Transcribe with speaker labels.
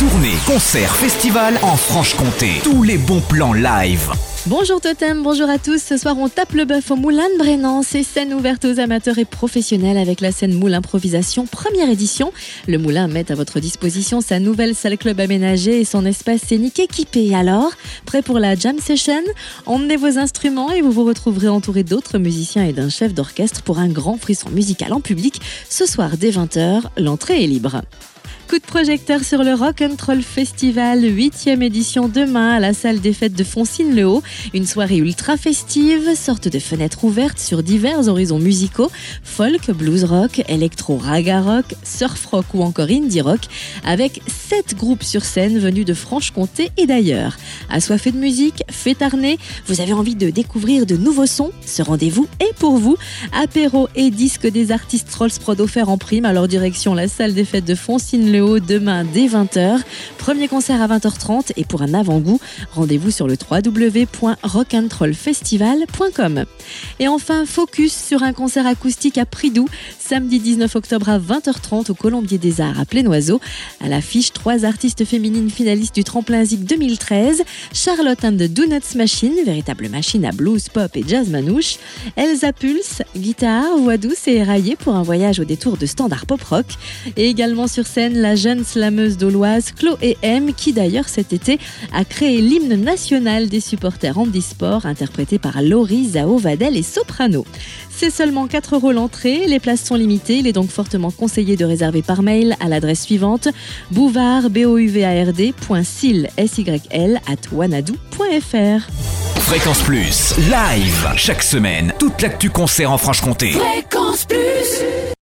Speaker 1: Tournée, concert, festival en Franche-Comté. Tous les bons plans live.
Speaker 2: Bonjour Totem, bonjour à tous. Ce soir, on tape le bœuf au Moulin de Brennan. C'est scène ouverte aux amateurs et professionnels avec la scène Moulin Improvisation, première édition. Le Moulin met à votre disposition sa nouvelle salle club aménagée et son espace scénique équipé. Alors, prêt pour la jam session? Emmenez vos instruments et vous vous retrouverez entouré d'autres musiciens et d'un chef d'orchestre pour un grand frisson musical en public. Ce soir, dès 20h, l'entrée est libre. Coup de projecteur sur le Rock and Roll Festival, 8e édition demain à la salle des fêtes de Foncine-le-Haut. Une soirée ultra festive, sorte de fenêtre ouverte sur divers horizons musicaux, folk, blues rock, électro, raga rock, surf rock ou encore indie rock, avec 7 groupes sur scène venus de Franche-Comté et d'ailleurs. Assoiffé de musique, fêtarné, vous avez envie de découvrir de nouveaux sons? Ce rendez-vous est pour vous. Apéro et disques des artistes Rolls Prod offerts en prime leur direction la salle des fêtes de Foncine le haut demain dès 20h. Premier concert à 20h30 et pour un avant-goût, rendez-vous sur le www.rockandrollfestival.com. Et enfin, focus sur un concert acoustique à Pridou, samedi 19 octobre à 20h30 au Colombier des Arts à Plénoiseau. À l'affiche, trois artistes féminines finalistes du Tremplin Zik 2013, Charlotte and the Donuts Machine, véritable machine à blues, pop et jazz manouche, Elsa Pulse, guitare, voix douce et éraillée pour un voyage au détour de standard pop rock. Et également sur scène, la jeune slameuse dauloise Chloé M, qui d'ailleurs cet été a créé l'hymne national des supporters handisport, interprété par Laurie, Zao, Vadel et Soprano. C'est seulement 4 euros l'entrée, les places sont limitées, il est donc fortement conseillé de réserver par mail à l'adresse suivante bouvard, b o u v a r d, syl, s y l, at wanadoo.fr.
Speaker 1: Fréquence Plus. Live. Chaque semaine. Toute l'actu concert en Franche-Comté.
Speaker 3: Fréquence Plus